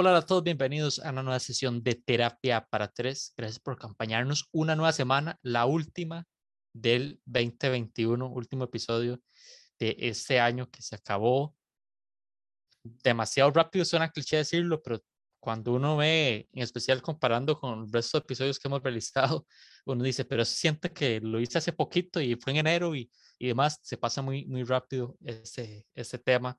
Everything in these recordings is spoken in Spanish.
Hola a todos, bienvenidos a una nueva sesión de Terapia para Tres. Gracias por acompañarnos una nueva semana, la última del 2021, último episodio de este año que se acabó demasiado rápido. Suena cliché decirlo, pero cuando uno ve, en especial comparando con el resto de episodios que hemos realizado, uno dice, pero siente que lo hice hace poquito y fue en enero y, y demás, se pasa muy, muy rápido este, este tema.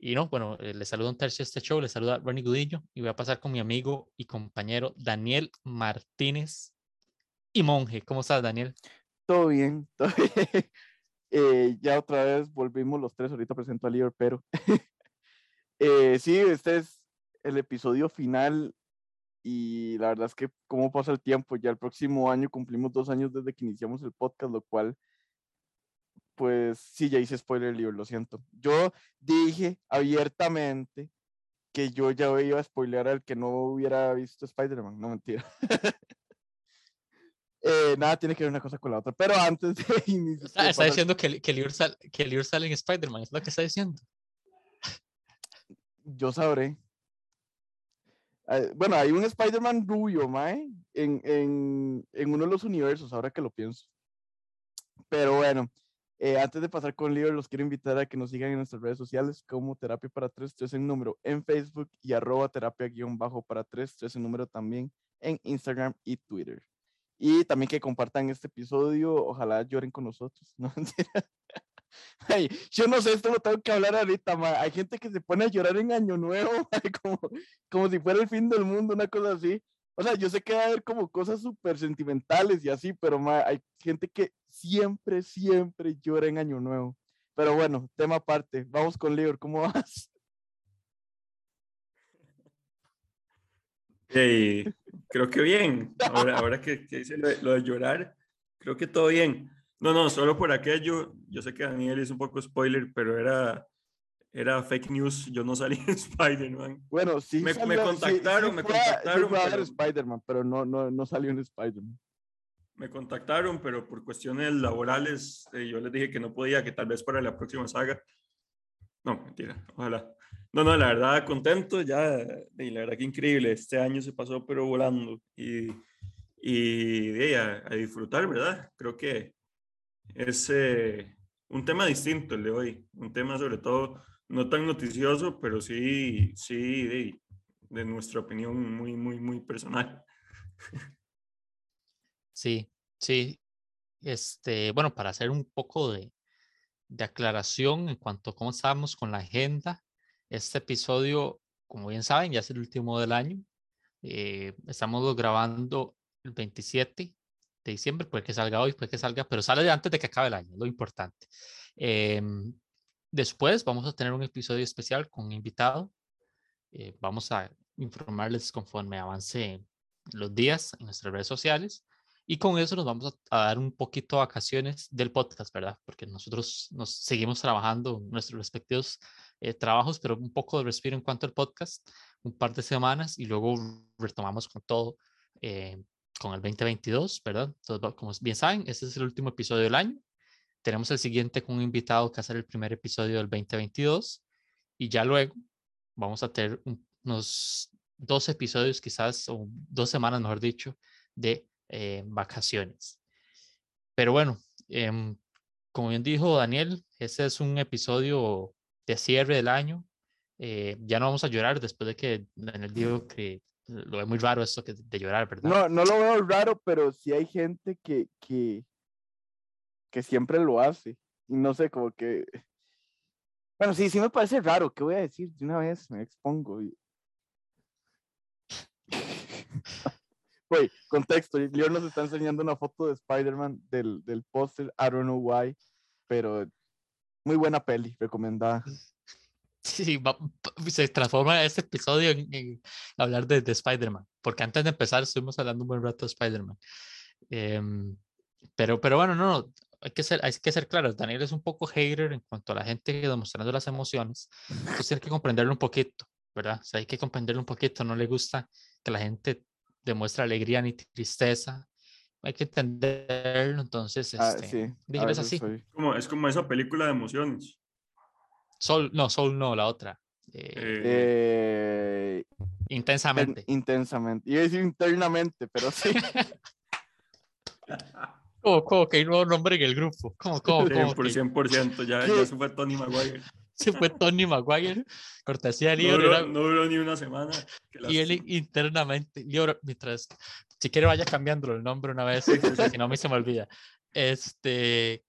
Y no, bueno, eh, le saludo un tercio a este show, le saluda Ronnie Gudillo y voy a pasar con mi amigo y compañero Daniel Martínez y Monje. ¿Cómo estás, Daniel? Todo bien, todo bien. Eh, ya otra vez volvimos los tres, ahorita presento a Lior, pero eh, sí, este es el episodio final y la verdad es que cómo pasa el tiempo, ya el próximo año cumplimos dos años desde que iniciamos el podcast, lo cual pues sí, ya hice spoiler libro, lo siento. Yo dije abiertamente que yo ya iba a spoilear al que no hubiera visto Spider-Man, no mentira. eh, nada tiene que ver una cosa con la otra, pero antes de iniciar. Está, diciendo que, que, Lior sal, que sale en Spider-Man, es lo que está diciendo. Yo sabré. Bueno, hay un Spider-Man rubio, Mae, en, en, en uno de los universos, ahora que lo pienso. Pero bueno, eh, antes de pasar con Lior, los quiero invitar a que nos sigan en nuestras redes sociales como Terapia para Tres, tres en número en Facebook y arroba terapia guion bajo para tres, tres en número también en Instagram y Twitter. Y también que compartan este episodio, ojalá lloren con nosotros. No, yo no sé, esto lo tengo que hablar ahorita, hay gente que se pone a llorar en Año Nuevo, como, como si fuera el fin del mundo, una cosa así. O sea, yo sé que va a haber como cosas súper sentimentales y así, pero hay gente que siempre, siempre llora en Año Nuevo. Pero bueno, tema aparte. Vamos con Lior, ¿cómo vas? Hey, creo que bien. Ahora, ahora que, que dice lo de, llorar, creo que todo bien. No, no, solo por aquello. Yo sé que Daniel es un poco spoiler, pero era era fake news, yo no salí en Spider-Man. Bueno, sí. Me, me contactaron, me contactaron. pero, Spider-Man, pero no, no, no salió en Spider-Man. Me contactaron, pero por cuestiones laborales, eh, yo les dije que no podía, que tal vez para la próxima saga. No, mentira, ojalá. No, no, la verdad, contento, ya, y la verdad que increíble, este año se pasó pero volando y, y a, a, disfrutar, ¿verdad? Creo que es eh, un tema distinto el de hoy, un tema sobre todo no tan noticioso, pero sí, sí, de, de nuestra opinión muy, muy, muy personal. Sí, sí. Este, bueno, para hacer un poco de, de aclaración en cuanto a cómo estábamos con la agenda, este episodio, como bien saben, ya es el último del año. Eh, estamos grabando el 27 de diciembre, puede que salga hoy, puede que salga, pero sale antes de que acabe el año, lo importante. Eh, Después vamos a tener un episodio especial con un invitado. Eh, vamos a informarles conforme avance los días en nuestras redes sociales. Y con eso nos vamos a, dar un poquito de vacaciones del podcast, ¿verdad? Porque nosotros nos seguimos trabajando nuestros respectivos eh, trabajos, pero un poco de respiro en cuanto al podcast, un par de semanas y luego retomamos con todo eh, con el 2022, ¿verdad? Entonces, como bien saben, este es el último episodio del año tenemos el siguiente con un invitado que hacer el primer episodio del 2022 y ya luego vamos a tener unos dos episodios quizás, o dos semanas mejor dicho, de eh, vacaciones. Pero bueno, em, como bien dijo Daniel, ese es un episodio de cierre del año. Eh, ya no vamos a llorar después de que Daniel dijo que lo ve muy raro esto que de llorar, ¿verdad? No, no lo veo raro, pero sí hay gente que, que, que siempre lo hace. Y no sé, como que... Bueno, sí, sí me parece raro. ¿Qué voy a decir? De una vez me expongo. Y... Güey, contexto. Leon nos está enseñando una foto de Spider-Man del, del póster. I don't know why. Pero muy buena peli, recomendada. Sí, se transforma este episodio en, hablar de, de Spider-Man. Porque antes de empezar estuvimos hablando un buen rato de Spider-Man. Em, pero, pero bueno, no, hay que ser, hay que ser claros, Daniel es un poco hater en cuanto a la gente demostrando las emociones, entonces hay que comprenderlo un poquito, ¿verdad? O sea, hay que comprenderlo un poquito, no le gusta que la gente demuestre alegría ni tristeza, hay que entenderlo, entonces, ah, este, es así. Como, es como esa película de emociones. Sol, no, Sol no, la otra. Eh, Eh, inten- intensamente. intensamente. Iba a decir internamente, pero sí. ¿Cómo, cómo que hay nuevo nombre en el grupo? ¿Cómo, cómo, cómo por que 100%, ya, ya se fue Tony Maguire. se fue Tony Maguire? Cortesía de No Lior, duró, era- no duró ni una semana. y él internamente, Lior, mientras, si quiere vaya cambiando el nombre una vez, si no a mí se me olvida. Este,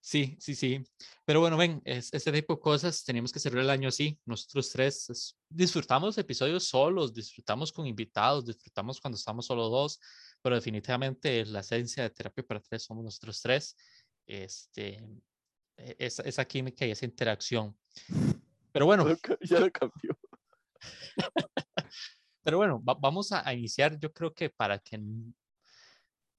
sí, sí, sí. Pero bueno, ven, es, este tipo de cosas tenemos que cerrar el año así. Nosotros tres es- disfrutamos episodios solos, disfrutamos con invitados, disfrutamos cuando estamos solo dos, pero definitivamente la esencia de terapia para tres somos nosotros tres. Este, esa, esa química y esa interacción. Pero bueno, ya lo cambió. Pero bueno, va- vamos a, a iniciar. Yo creo que para que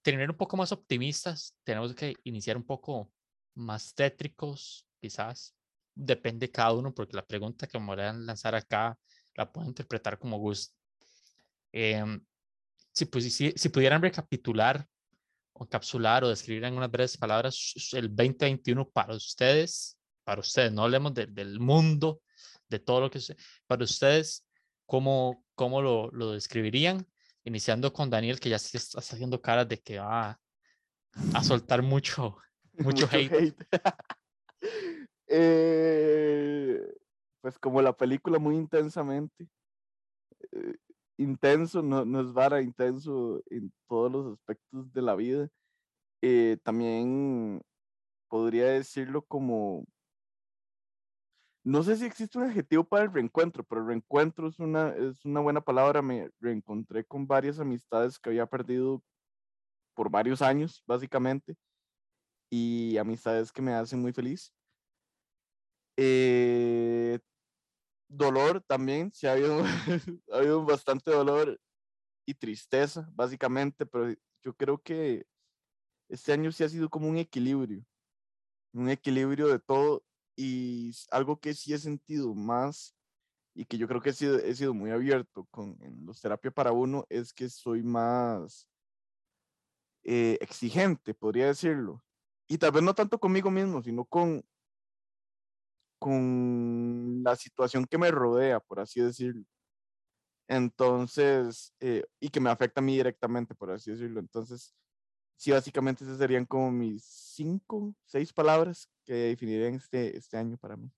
terminar un poco más optimistas, tenemos que iniciar un poco más tétricos, quizás. Depende cada uno, porque la pregunta que me voy a lanzar acá la puedo interpretar como gusto. Em, si, pues, si, si pudieran recapitular o encapsular o describir en unas breves palabras el 2021 para ustedes, para ustedes, no hablemos de- del mundo, de todo lo que para ustedes, ¿cómo, cómo lo, lo describirían? Iniciando con Daniel, que ya se está haciendo caras de que va a soltar mucho, mucho hate. Eh, pues como la película muy intensamente. eh, intenso, no, no es vara, intenso en todos los aspectos de la vida. Eh, también podría decirlo como, no sé si existe un adjetivo para el reencuentro, pero el reencuentro es una, es una buena palabra. Me reencontré con varias amistades que había perdido por varios años, básicamente, y amistades que me hacen muy feliz. Eh, dolor también, sí ha habido, ha habido bastante dolor y tristeza, básicamente, pero yo creo que este año sí ha sido como un equilibrio, un equilibrio de todo y algo que sí he sentido más y que yo creo que he sido, he sido muy abierto con en los terapia para uno es que soy más eh, exigente, podría decirlo. Y tal vez no tanto conmigo mismo, sino con, con la situación que me rodea, por así decirlo. Entonces, eh, y que me afecta a mí directamente, por así decirlo. Entonces, sí, básicamente esas serían como mis cinco, seis palabras que definirían este, este año para mí.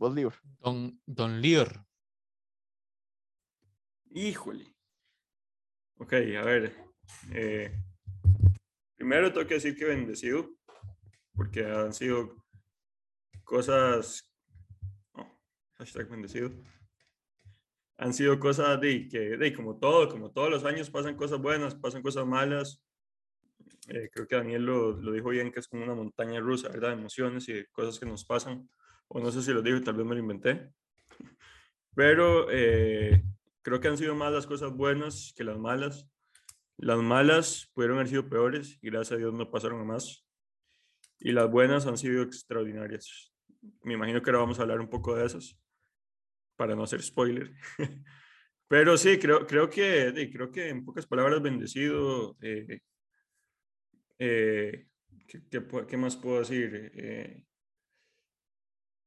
Vos, Lior. Don, don Lior, Híjole. Ok, a ver. eh, primero tengo que decir que bendecido, porque han sido cosas. oh, hashtag bendecido. Han sido cosas de que, de como todo, como todos los años pasan cosas buenas, pasan cosas malas. Eh, creo que Daniel lo, lo dijo bien, que es como una montaña rusa, ¿verdad? De emociones y de cosas que nos pasan. O no sé si lo dijo, tal vez me lo inventé. Pero eh, creo que han sido más las cosas buenas que las malas. Las malas pudieron haber sido peores y gracias a Dios no pasaron a más. Y las buenas han sido extraordinarias. Me imagino que ahora vamos a hablar un poco de esas para no hacer spoiler. Pero sí, creo, creo, que, creo que en pocas palabras bendecido. eh, eh, ¿qué, qué, qué más puedo decir? Eh,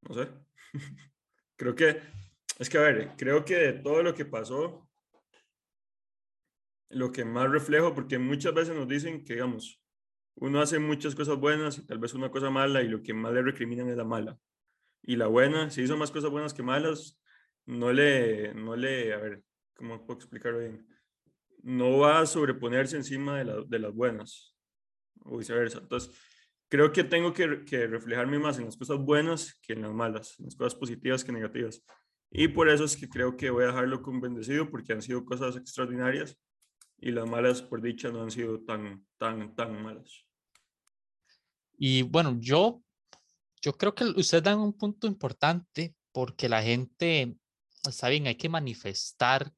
no sé. creo que, es que a ver, creo que de todo lo que pasó, lo que más reflejo, porque muchas veces nos dicen que, digamos, uno hace muchas cosas buenas y tal vez una cosa mala y lo que más le recriminan es la mala. Y la buena, si hizo más cosas buenas que malas, no le, no le, a ver, ¿cómo puedo explicarlo bien? No va a sobreponerse encima de, la- de las buenas o viceversa. Entonces, creo que tengo que, que reflejarme más en las cosas buenas que en las malas, en las cosas positivas que negativas. Y por eso es que creo que voy a dejarlo con bendecido porque han sido cosas extraordinarias y las malas, por dicha, no han sido tan, tan, tan malas. Y bueno, yo, yo creo que ustedes dan un punto importante porque la gente, está bien, hay que manifestar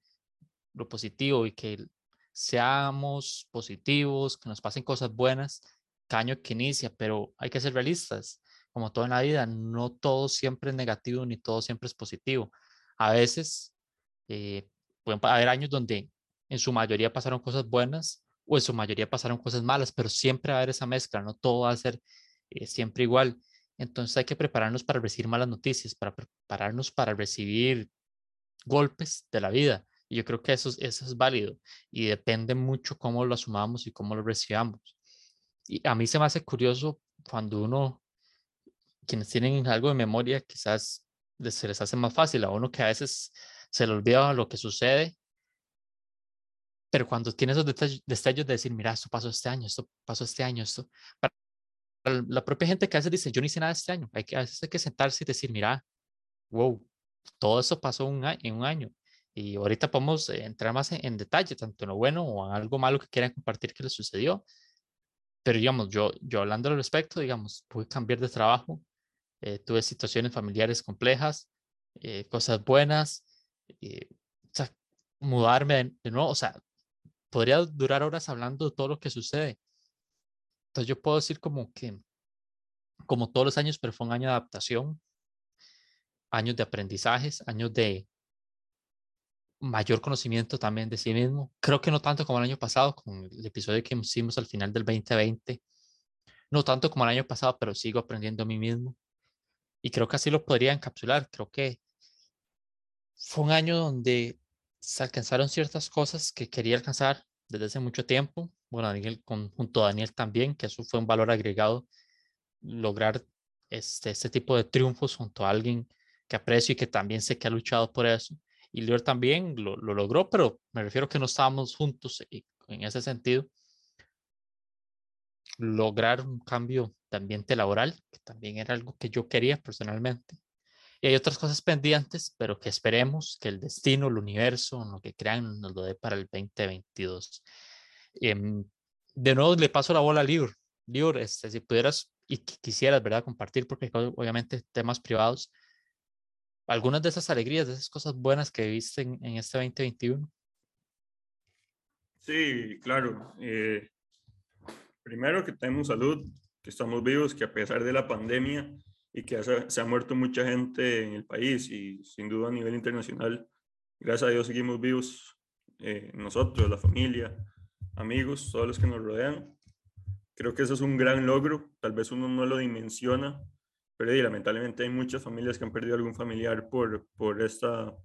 lo positivo y que seamos positivos, que nos pasen cosas buenas cada año que inicia, pero hay que ser realistas. Como todo en la vida, no todo siempre es negativo ni todo siempre es positivo. A veces eh, pueden haber años donde en su mayoría pasaron cosas buenas o en su mayoría pasaron cosas malas, pero siempre va a haber esa mezcla, no todo va a ser eh, siempre igual. Entonces hay que prepararnos para recibir malas noticias, para prepararnos para recibir golpes de la vida. Y yo creo que eso, eso es válido y depende mucho cómo lo asumamos y cómo lo recibamos. Y a mí se me hace curioso cuando uno, quienes tienen algo de memoria, quizás se les hace más fácil a uno que a veces se le olvida lo que sucede, pero cuando tiene esos destellos de decir, mira, esto pasó este año, esto pasó este año, esto, para la propia gente que a veces dice, yo no hice nada este año, hay que, a veces hay que sentarse y decir, mira, wow, todo eso pasó un, en un año. Y ahorita podemos eh, entrar más en, detalle, tanto en lo bueno o en algo malo que quieran compartir que les sucedió. Pero digamos, yo, yo hablando al respecto, digamos, pude cambiar de trabajo, eh, tuve situaciones familiares complejas, eh, cosas buenas, o sea, mudarme de, nuevo, o sea, podría durar horas hablando de todo lo que sucede. Entonces yo puedo decir como que, como todos los años, pero fue un año de adaptación, años de aprendizajes, años de mayor conocimiento también de sí mismo. Creo que no tanto como el año pasado, con el episodio que hicimos al final del 2020. No tanto como el año pasado, pero sigo aprendiendo a mí mismo. Y creo que así lo podría encapsular. Creo que fue un año donde se alcanzaron ciertas cosas que quería alcanzar desde hace mucho tiempo. Bueno, Daniel, con, junto a Daniel también, que eso fue un valor agregado, lograr este, este tipo de triunfos junto a alguien que aprecio y que también sé que ha luchado por eso. Y Lior también lo, lo logró, pero me refiero que no estábamos juntos y en ese sentido. Lograr un cambio de ambiente laboral, que también era algo que yo quería personalmente. Y hay otras cosas pendientes, pero que esperemos que el destino, el universo, lo que crean, nos lo dé para el 2022. Em, de nuevo le paso la bola a Lior. Lior, este, si pudieras y quisieras, ¿verdad? Compartir, porque obviamente temas privados, algunas de esas alegrías, de esas cosas buenas que viste en, en este 2021. Sí, claro. Eh, primero que tenemos salud, que estamos vivos, que a pesar de la pandemia y que se, ha muerto mucha gente en el país y sin duda a nivel internacional, gracias a Dios seguimos vivos eh, nosotros, la familia, amigos, todos los que nos rodean. Creo que eso es un gran logro, tal vez uno no lo dimensiona pero lamentablemente hay muchas familias que han perdido algún familiar por, por esta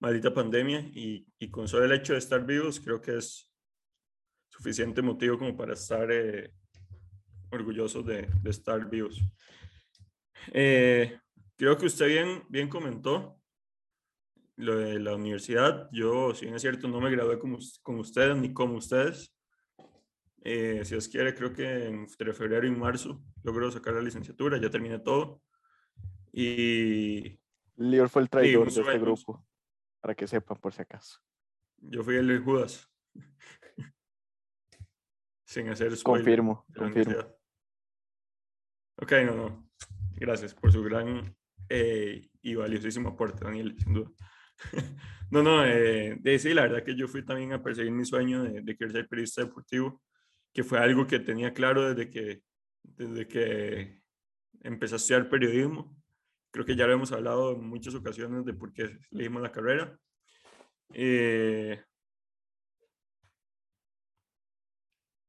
maldita pandemia y, y, con solo el hecho de estar vivos creo que es suficiente motivo como para estar eh, orgullosos de, de, estar vivos. Eh, creo que usted bien, bien comentó lo de la universidad. Yo, si bien es cierto, no me gradué como, con ustedes ni como ustedes. Eh, si os quiere, creo que entre febrero y marzo logró sacar la licenciatura, ya terminé todo. Y. Lior fue el traidor de este grupo, para que sepan por si acaso. Yo fui el Judas. Sin hacer spoiler. Confirmo, confirmo. Ok, no, no. Gracias por su gran eh, y valiosísimo aporte, Daniel, sin duda. no, no, eh, de, sí, la verdad que yo fui también a perseguir mi sueño de, de querer ser periodista deportivo que fue algo que tenía claro desde que, desde que empecé a estudiar periodismo. Creo que ya lo hemos hablado en muchas ocasiones de por qué leímos la carrera. Eh,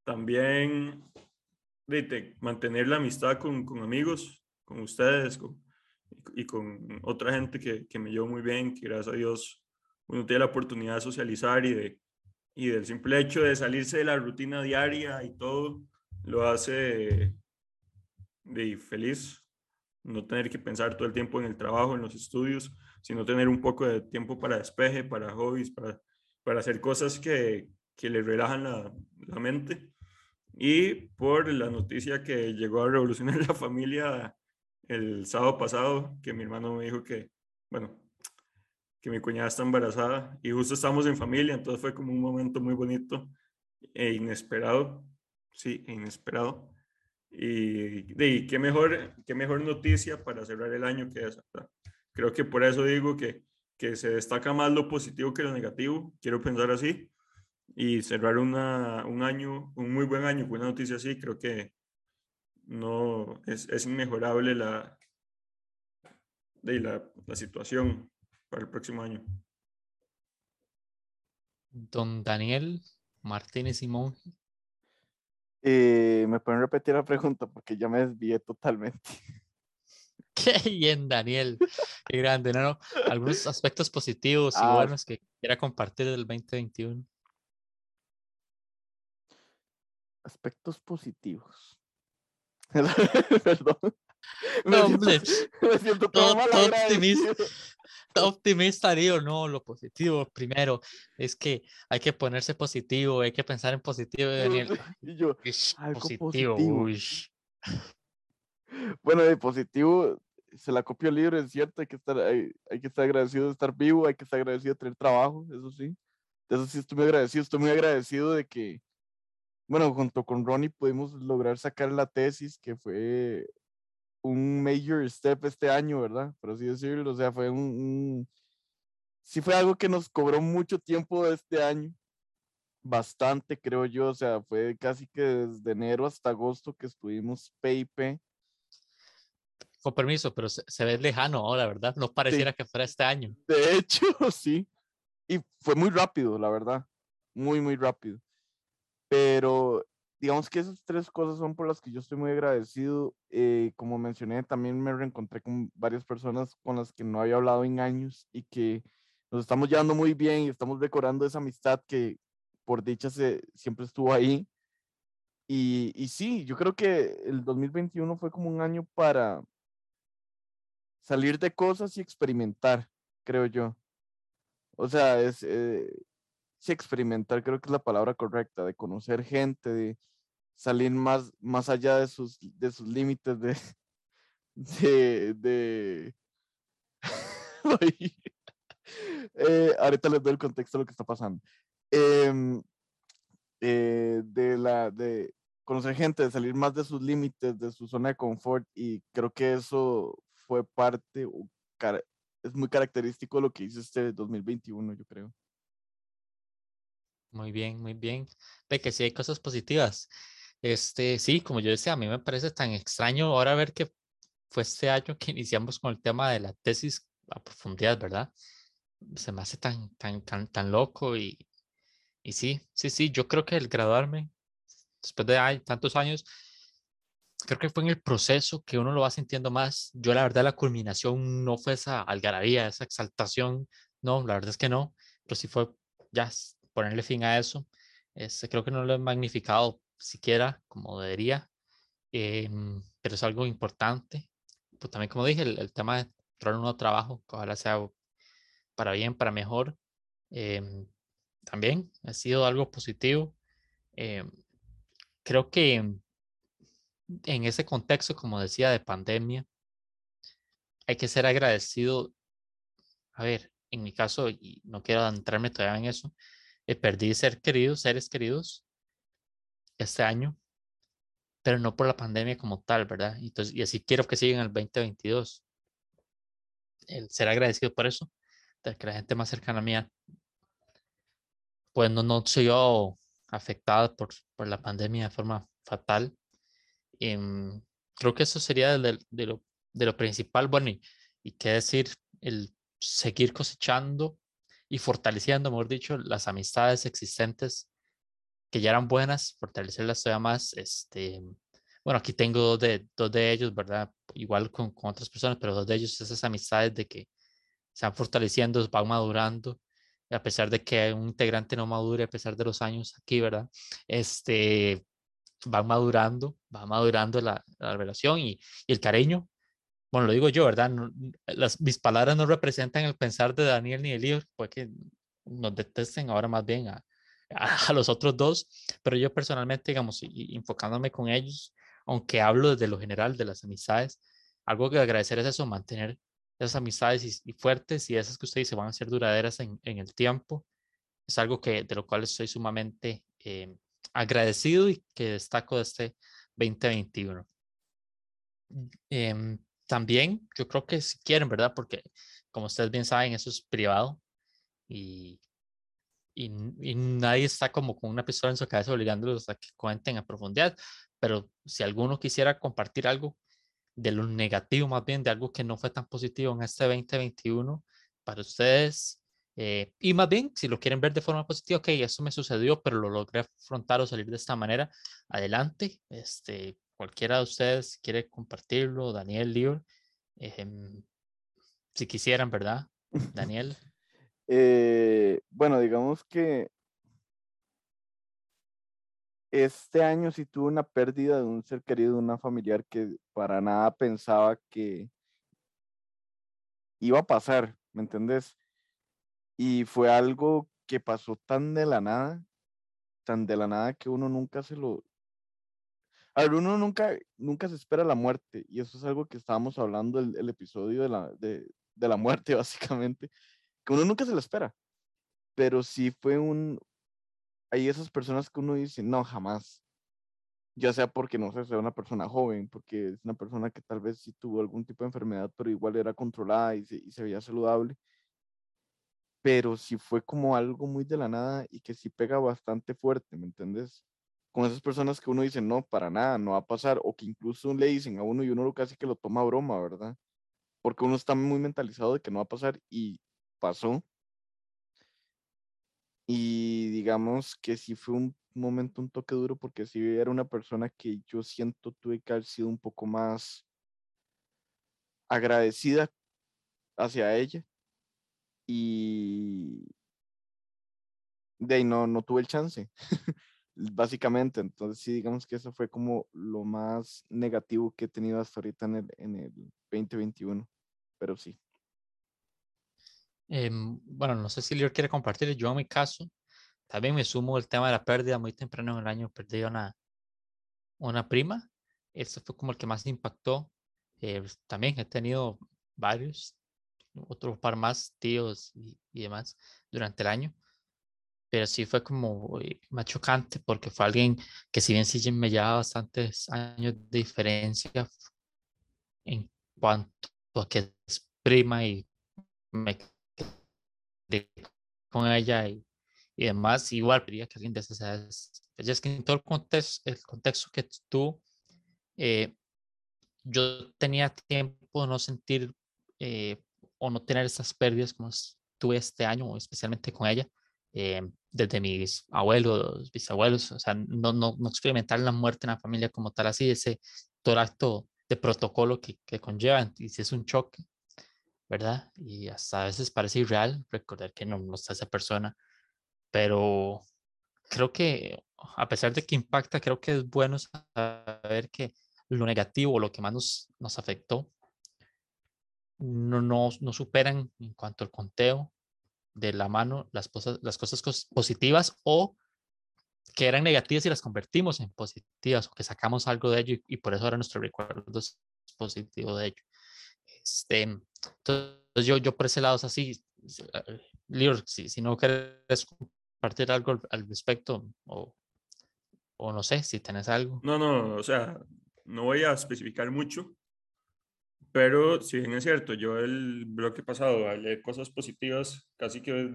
también de, mantener la amistad con, con amigos, con ustedes y con otra gente que, que, me llevó muy bien, que gracias a Dios uno tiene la oportunidad de socializar y de, y del simple hecho de salirse de la rutina diaria y todo, lo hace de feliz. No tener que pensar todo el tiempo en el trabajo, en los estudios, sino tener un poco de tiempo para despeje, para hobbies, para, para hacer cosas que, que le relajan la, la mente. Y por la noticia que llegó a revolucionar la familia el sábado pasado, que mi hermano me dijo que, bueno, que mi cuñada está embarazada y justo estamos en familia, entonces fue como un momento muy bonito e inesperado, sí, e inesperado. Y, y qué, mejor, qué mejor noticia para cerrar el año que esa. Creo que por eso digo que, que se destaca más lo positivo que lo negativo, quiero pensar así, y cerrar un año, un muy buen año con una noticia así, creo que no es, es inmejorable la, de la, la situación para el próximo año. Don Daniel Martínez Simón. Eh, ¿Me pueden repetir la pregunta? Porque ya me desvié totalmente. Qué bien, Daniel. Qué grande, ¿no? no. Algunos aspectos positivos y Ah, buenos que quiera compartir del 2021. Aspectos positivos. Perdón. Me No, siento- hombre, me siento todo todo- mal todo optimista, Río. No, lo positivo primero es que hay que ponerse positivo, hay que pensar en positivo, Daniel. Y yo, Ish, algo positivo, positivo. Bueno, de positivo, se la copio libre, es cierto, hay que estar, hay, hay que estar agradecido de estar vivo, hay que estar agradecido de tener trabajo, eso sí. Eso sí estoy muy agradecido, estoy muy agradecido de que, bueno, junto con Ronnie pudimos lograr sacar la tesis, que fue un major step este año, ¿verdad? Por así decirlo, o sea, fue un, un- sí fue algo que nos cobró mucho tiempo este año, bastante, creo yo, o sea, fue casi que desde enero hasta agosto que estuvimos PIP. Con permiso, pero se, se ve lejano ahora, ¿verdad? No pareciera que fuera este año. De hecho, sí. Y fue muy rápido, la verdad. Muy, muy rápido. Pero digamos que esas tres cosas son por las que yo estoy muy agradecido. Eh, como mencioné, también me reencontré con varias personas con las que no había hablado en años y que nos estamos llevando muy bien y estamos decorando esa amistad que por dicha se, siempre estuvo ahí. Y, y sí, yo creo que el 2021 fue como un año para salir de cosas y experimentar, creo yo. O sea, es eh, sí, experimentar, creo que es la palabra correcta, de conocer gente, de salir más, más allá de sus, de sus límites, de, de, de... Eh, ahorita les doy el contexto de lo que está pasando. Em, eh, de la, de conocer gente, de salir más de sus límites, de su zona de confort, y creo que eso fue parte, es muy característico lo que hizo este 2021, yo creo. Muy bien, muy bien. Ve que sí hay cosas positivas. Este, sí, como yo decía, a mí me parece tan extraño ahora ver que fue este año que iniciamos con el tema de la tesis a profundidad, ¿verdad? Se me hace tan, tan, tan, tan loco y, y sí, sí, sí, yo creo que el graduarme después de ay- tantos años, creo que fue en el proceso que uno lo va sintiendo más. Yo la verdad la culminación no fue esa algarabía, esa exaltación, no, la verdad es que no, pero sí fue ya ponerle fin a eso. Este, creo que no lo he magnificado siquiera como debería, em, pero es algo importante. Pues también, como dije, el, el tema de entrar en un nuevo trabajo, que ojalá sea para bien, para mejor, em, también ha sido algo positivo. Em, creo que en ese contexto, como decía, de pandemia, hay que ser agradecido. A ver, en mi caso, y no quiero entrarme todavía en eso, eh, perdí ser queridos, seres queridos este año, pero no por la pandemia como tal, ¿verdad? Entonces, y así quiero que siga en el 2022. El ser agradecido por eso, de que la gente más cercana a mí, pues no, no soy yo afectada por, por la pandemia de forma fatal. Em, creo que eso sería de, lo, de lo principal. Bueno, y qué decir, el seguir cosechando y fortaleciendo, mejor dicho, las amistades existentes que ya eran buenas, fortalecerlas todavía más. Este, bueno, aquí tengo dos de, dos de ellos, ¿verdad? Igual con, con otras personas, pero dos de ellos, esas amistades de que se van fortaleciendo, van madurando, a pesar de que un integrante no madure, a pesar de los años aquí, ¿verdad? Este, van madurando, va madurando la, la relación y el cariño. Bueno, lo digo yo, ¿verdad? No- las, mis palabras no representan el pensar de Daniel ni de Lío, puede que nos detesten ahora más bien a, a, a los otros dos, pero yo personalmente, digamos, y- y enfocándome con ellos, aunque hablo desde lo general de las amistades, algo que agradecer es eso, mantener esas amistades y, y fuertes y esas que ustedes se van a ser duraderas en, en el tiempo. Es algo que, de lo cual estoy sumamente eh, agradecido y que destaco de este 2021. Em, también yo creo que si quieren, ¿verdad? Porque como ustedes bien saben, eso es privado y, y, y nadie está como con una pistola en su cabeza obligándolos a que cuenten a profundidad. Pero si alguno quisiera compartir algo de lo negativo, más bien de algo que no fue tan positivo en este 2021 para ustedes, eh, y más bien, si lo quieren ver de forma positiva, ok, eso me sucedió, pero lo logré afrontar o salir de esta manera, adelante. Este, cualquiera de ustedes quiere compartirlo, Daniel, Lior, Em, si quisieran, ¿verdad? Daniel. Eh, bueno, digamos que este año sí tuve una pérdida de un ser querido, de una familiar que para nada pensaba que iba a pasar, ¿me entendés? Y fue algo que pasó tan de la nada, tan de la nada que uno nunca se lo... Ver, uno nunca, nunca se espera la muerte, y eso es algo que estábamos hablando el, el episodio de la, de, de la muerte, básicamente, que uno nunca se lo espera, pero sí fue un... Hay esas personas que uno dice, no, jamás, ya sea porque no sé, sea una persona joven, porque es una persona que tal vez sí tuvo algún tipo de enfermedad, pero igual era controlada y se, y se veía saludable. Pero sí fue como algo muy de la nada y que sí pega bastante fuerte, ¿me entiendes? Con esas personas que uno dice, no, para nada, no va a pasar, o que incluso le dicen a uno y uno casi que lo toma a broma, ¿verdad? Porque uno está muy mentalizado de que no va a pasar y pasó. Y digamos que sí fue un momento un toque duro porque sí era una persona que yo siento tuve que haber sido un poco más agradecida hacia ella y de ahí no, no tuve el chance, básicamente. Entonces sí, digamos que eso fue como lo más negativo que he tenido hasta ahorita en el, en el 2021, pero sí. Em, bueno, no sé si Lior quiere compartir, yo en mi caso, también me sumo el tema de la pérdida muy temprano en el año, perdí una, una prima, ese fue como el que más impactó. Eh, también he tenido varios, otros par más tíos y, y demás durante el año, pero sí fue como más chocante porque fue alguien que si bien sí me llevaba bastantes años de diferencia en cuanto a que es prima y me quedé con ella y, y demás, igual quería que alguien de esas edades, ya es que en todo el contexto, el contexto que tú, eh, yo tenía tiempo de no sentir eh, o no tener esas pérdidas como tuve este año, especialmente con ella, eh, desde mis abuelos, bisabuelos, o sea, no, no, no experimentar la muerte en la familia como tal, así, ese todo acto de protocolo que, que conlleva, y si es un choque, ¿verdad? Y hasta a veces parece irreal recordar que no, no está esa persona, pero creo que a pesar de que impacta, creo que es bueno saber que lo negativo, lo que más nos, nos afectó, no, no, no superan en cuanto al conteo de la mano las cosas, las cosas positivas o que eran negativas y las convertimos en positivas o que sacamos algo de ello y, y por eso ahora nuestro recuerdo es positivo de ello. Este, entonces yo, yo por ese lado es así. Lior, si, si no quieres compartir algo al, respecto o, o no sé si tenés algo. No, no, o sea, no voy a especificar mucho, pero si bien es cierto, yo el bloque pasado hablé cosas positivas, casi que,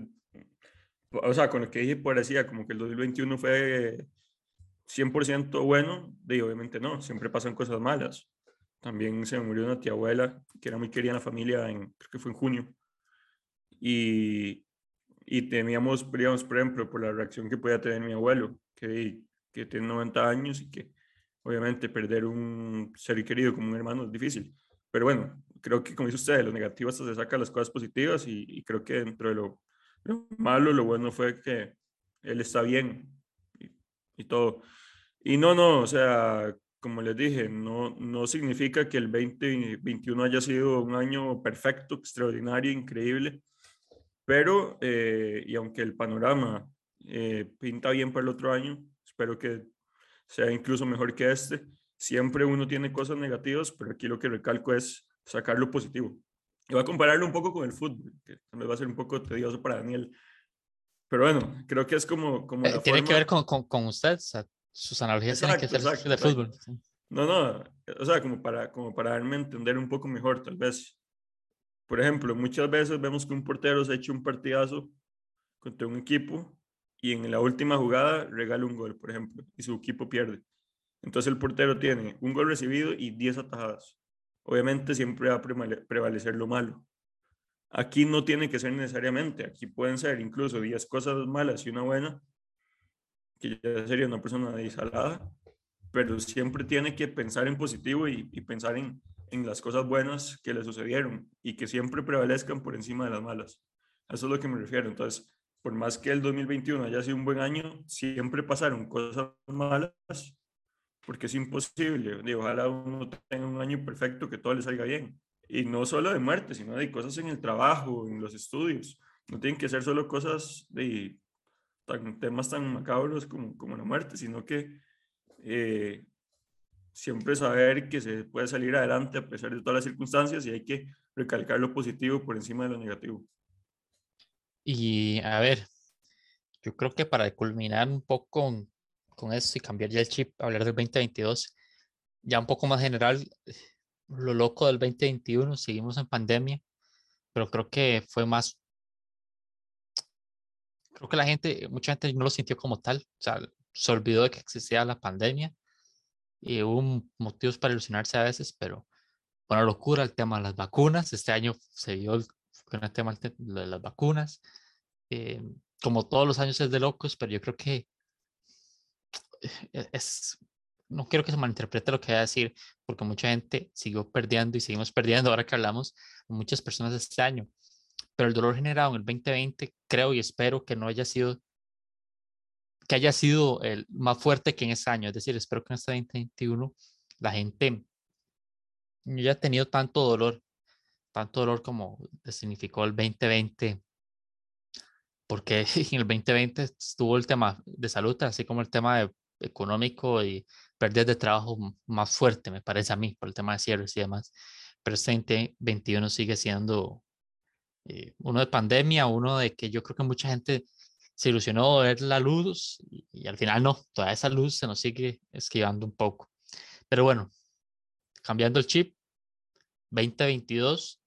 o sea, con lo que dije parecía como que el 2021 fue 100% bueno, y obviamente no, siempre pasan cosas malas. También se murió una tía abuela que era muy querida en la familia, en, creo que fue en junio. Y, y temíamos, digamos, por ejemplo, por la reacción que podía tener mi abuelo, que, que tiene 90 años y que obviamente perder un ser querido como un hermano es difícil. Pero bueno, creo que como dice usted, de lo negativo hasta se sacan las cosas positivas y, y creo que dentro de lo, lo, malo, lo bueno fue que él está bien y, y todo. Y no, no, o sea, como les dije, no, no significa que el 2021 haya sido un año perfecto, extraordinario, increíble, pero, eh, y aunque el panorama eh, pinta bien para el otro año, espero que sea incluso mejor que este. Siempre uno tiene cosas negativas, pero aquí lo que recalco es sacar lo positivo. Y voy a compararlo un poco con el fútbol, que también va a ser un poco tedioso para Daniel. Pero bueno, creo que es como... como eh, tiene forma... que ver con, con, con usted, o sea, sus analogías exacto, tienen que ser de fútbol. Sí. No, no, o sea, como para, como para darme a entender un poco mejor, tal vez. Por ejemplo, muchas veces vemos que un portero se ha hecho un partidazo contra un equipo y en la última jugada regala un gol, por ejemplo, y su equipo pierde. Entonces el portero tiene un gol recibido y 10 atajadas. Obviamente siempre va a prevalecer lo malo. Aquí no tiene que ser necesariamente, aquí pueden ser incluso 10 cosas malas y una buena, que ya sería una persona desalada, pero siempre tiene que pensar en positivo y, y, pensar en, en las cosas buenas que le sucedieron y que siempre prevalezcan por encima de las malas. eso es lo que me refiero. Entonces, por más que el 2021 haya sido un buen año, siempre pasaron cosas malas porque es imposible. Digo, ojalá uno tenga un año perfecto que todo le salga bien. Y no solo de muerte, sino de cosas en el trabajo, en los estudios. No tienen que ser solo cosas de temas tan macabros como, como la muerte, sino que eh, siempre saber que se puede salir adelante a pesar de todas las circunstancias y hay que recalcar lo positivo por encima de lo negativo. Y a ver, yo creo que para culminar un poco con, esto y cambiar ya el chip, hablar del 2022, ya un poco más general, lo loco del 2021, seguimos en pandemia, pero creo que fue más, creo que la gente, mucha gente no lo sintió como tal, o sea, se olvidó de que existía la pandemia y hubo motivos para ilusionarse a veces, pero bueno, locura el tema de las vacunas. Este año se vio el, el tema de las vacunas. Eh, como todos los años es de locos, pero yo creo que es, no quiero que se malinterprete lo que voy a decir, porque mucha gente siguió perdiendo y seguimos perdiendo ahora que hablamos muchas personas este año. Pero el dolor generado en el 2020, creo y espero que no haya sido que haya sido el más fuerte que en ese año. Es decir, espero que en este 2021 la gente no haya tenido tanto dolor, tanto dolor como significó el 2020, porque en el 2020 estuvo el tema de salud, así como el tema económico y pérdidas de trabajo más fuerte, me parece a mí, por el tema de cierres y demás. Pero este 2021 sigue siendo eh, uno de pandemia, uno de que yo creo que mucha gente se ilusionó ver la luz y, al final no, toda esa luz se nos sigue esquivando un poco. Pero bueno, cambiando el chip, 2022,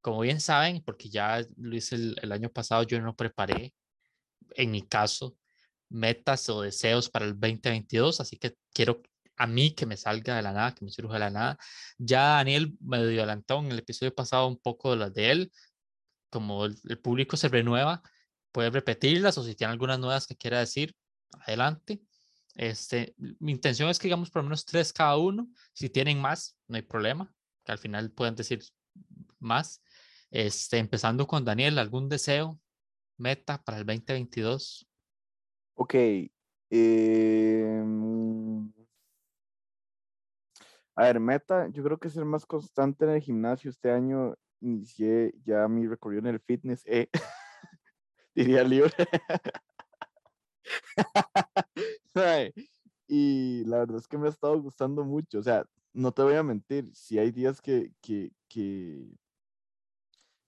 como bien saben, porque ya lo hice el, año pasado, yo no preparé, en mi caso, metas o deseos para el 2022, así que quiero a mí que me salga de la nada, que me surja de la nada. Ya Daniel me dio adelantó en el episodio pasado un poco de las de él, como el público se renueva, puede repetirlas o si tiene algunas nuevas que quiera decir, adelante. Este, mi intención es que digamos por lo menos tres cada uno. Si tienen más, no hay problema, que al final pueden decir más. Este, empezando con Daniel, ¿algún deseo, meta para el 2022? Ok. Em, a ver, meta, yo creo que ser más constante en el gimnasio. Este año inicié ya mi recorrido en el fitness. Eh. diría libre. y la verdad es que me ha estado gustando mucho. O sea, no te voy a mentir, si hay días que, que, que,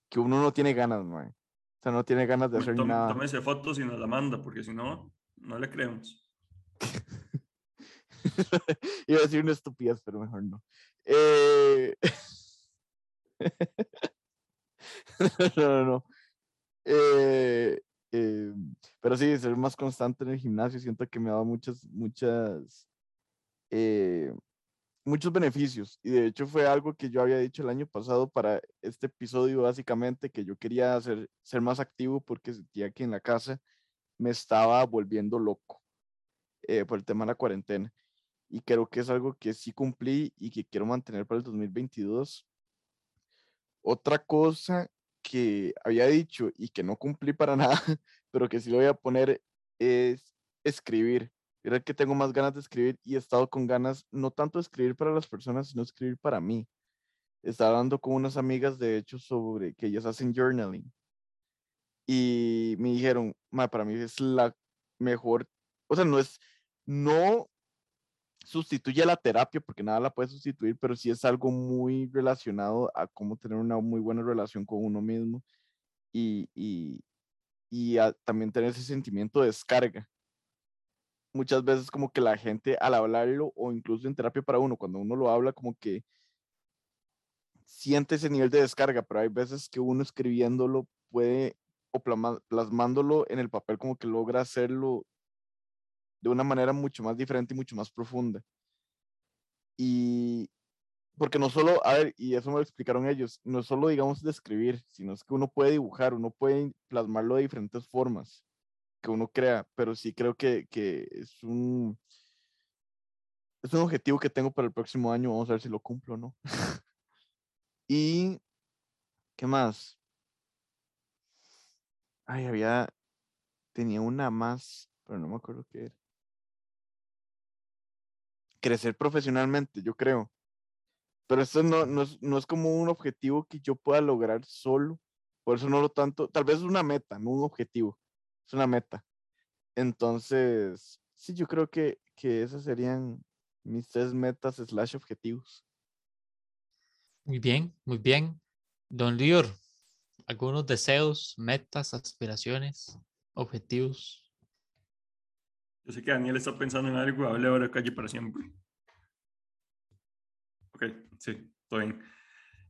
que uno no tiene ganas, O sea, no tiene ganas de hacer nada. Tómese fotos y nos la manda, porque si no, no le creemos. Iba a decir una estupidez, pero mejor no. Eh... no, no, no. Eh, eh, pero sí, ser más constante en el gimnasio, siento que me ha dado muchas, muchas, muchos beneficios. Y de hecho fue algo que yo había dicho el año pasado para este episodio, básicamente, que yo quería hacer, ser más activo porque sentía que en la casa me estaba volviendo loco por el tema de la cuarentena. Y creo que es algo que sí cumplí y que quiero mantener para el 2022. Otra cosa que había dicho y que no cumplí para nada, pero que sí lo voy a poner es escribir. Era que tengo más ganas de escribir y he estado con ganas, no tanto de escribir para las personas, sino escribir para mí. Estaba hablando con unas amigas, de hecho, sobre que ellas hacen journaling. Y me dijeron, para mí es la mejor, o sea, no es, no sustituye la terapia porque nada la puede sustituir, pero sí es algo muy relacionado a cómo tener una muy buena relación con uno mismo y, y, y también tener ese sentimiento de descarga. Muchas veces como que la gente al hablarlo o incluso en terapia para uno, cuando uno lo habla como que siente ese nivel de descarga, pero hay veces que uno escribiéndolo puede o plasmándolo en el papel como que logra hacerlo de una manera mucho más diferente y mucho más profunda. Y porque no solo, a ver, y eso me lo explicaron ellos, no solo digamos describir, sino es que uno puede dibujar, uno puede plasmarlo de diferentes formas que uno crea, pero sí creo que, que es un es un objetivo que tengo para el próximo año, vamos a ver si lo cumplo o no. Y, ¿qué más? Ay, había, tenía una más, pero no me acuerdo qué era. Crecer profesionalmente, yo creo. Pero esto no, no, es, no es como un objetivo que yo pueda lograr solo. Por eso no lo tanto, tal vez es una meta, no un objetivo. Es una meta. Entonces, sí, yo creo que, que esas serían mis tres metas slash objetivos. Muy bien, muy bien. Don Lior, algunos deseos, metas, aspiraciones, objetivos. Yo sé que Daniel está pensando en algo, hable ahora calle para siempre. Ok, sí, todo bien.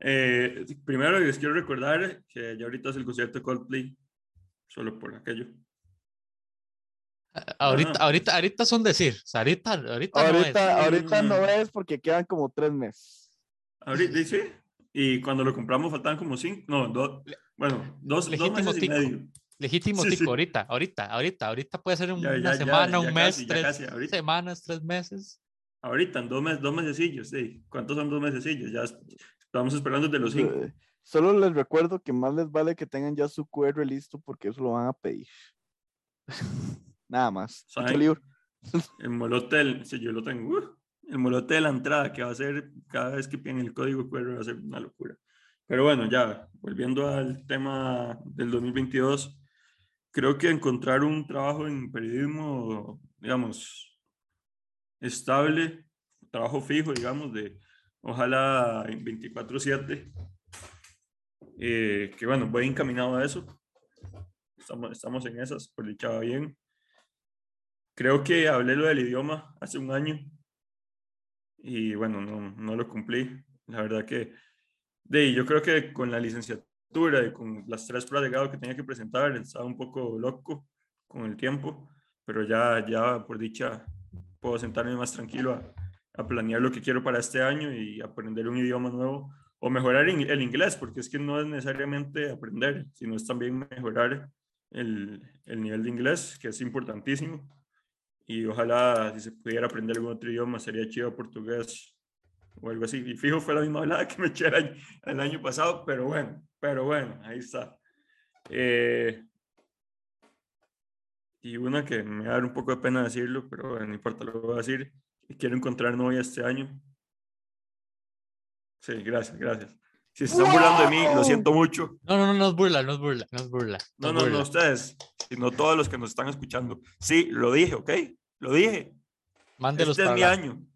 Eh, primero les quiero recordar que ya ahorita es el concierto de Coldplay, solo por aquello. Ahorita, Ah. ahorita, ahorita son decir, o sea, ahorita, ahorita, no es. Ahorita, ahorita no Mm. es porque quedan como tres meses. Ahorita, dice, y cuando lo compramos faltaban como cinco, no, dos, bueno, dos, dos Legítimo meses y tico. medio. Legítimo Sí, tico, sí. ahorita, ahorita, ahorita, ahorita puede ser un- Ya, una ya, ya, semana, ya un mes, casi, tres casi, semanas, tres meses. Ahorita, en dos meses, dos mesecillos, sí. ¿Cuántos son dos mesecillos? Ya es- estamos esperando desde los cinco. Eh, Solo les recuerdo que más les vale que tengan ya su QR listo porque eso lo van a pedir. Nada más. ¿Saben? libro. El molote, del, sí, yo lo tengo. uh, el molote de la entrada que va a ser cada vez que piden el código QR va a ser una locura. Pero bueno, ya volviendo al tema del 2022, creo que encontrar un trabajo en periodismo, digamos, estable, trabajo fijo, digamos, de ojalá en 24/7, eh, que bueno, voy encaminado a eso. Estamos, estamos en esas, por dicha bien. Creo que hablé lo del idioma hace un año y bueno, no, no lo cumplí. La verdad que de, yo creo que con la licenciatura y con las tres pruebas de grado que tenía que presentar, estaba un poco loco con el tiempo, pero ya, ya por dicha puedo sentarme más tranquilo a, a planear lo que quiero para este año y aprender un idioma nuevo o mejorar el inglés, porque es que no es necesariamente aprender, sino es también mejorar el, el nivel de inglés, que es importantísimo. Y ojalá si se pudiera aprender algún otro idioma, sería chido portugués o algo así. Y fijo, fue la misma hablada que me eché el año, el año pasado, pero bueno, pero bueno, ahí está. Eh, y una que me va a dar un poco de pena decirlo, pero bueno, no importa, lo voy a decir. Quiero encontrar novia este año. Sí, gracias, gracias. Si se están burlando de mí, lo siento mucho. No, no, no, no es burla, no es burla, no es burla. No, es no, no burla. ustedes, sino todos los que nos están escuchando. Sí, lo dije, ¿ok? Lo dije. Mándelos Este es para mi la- año.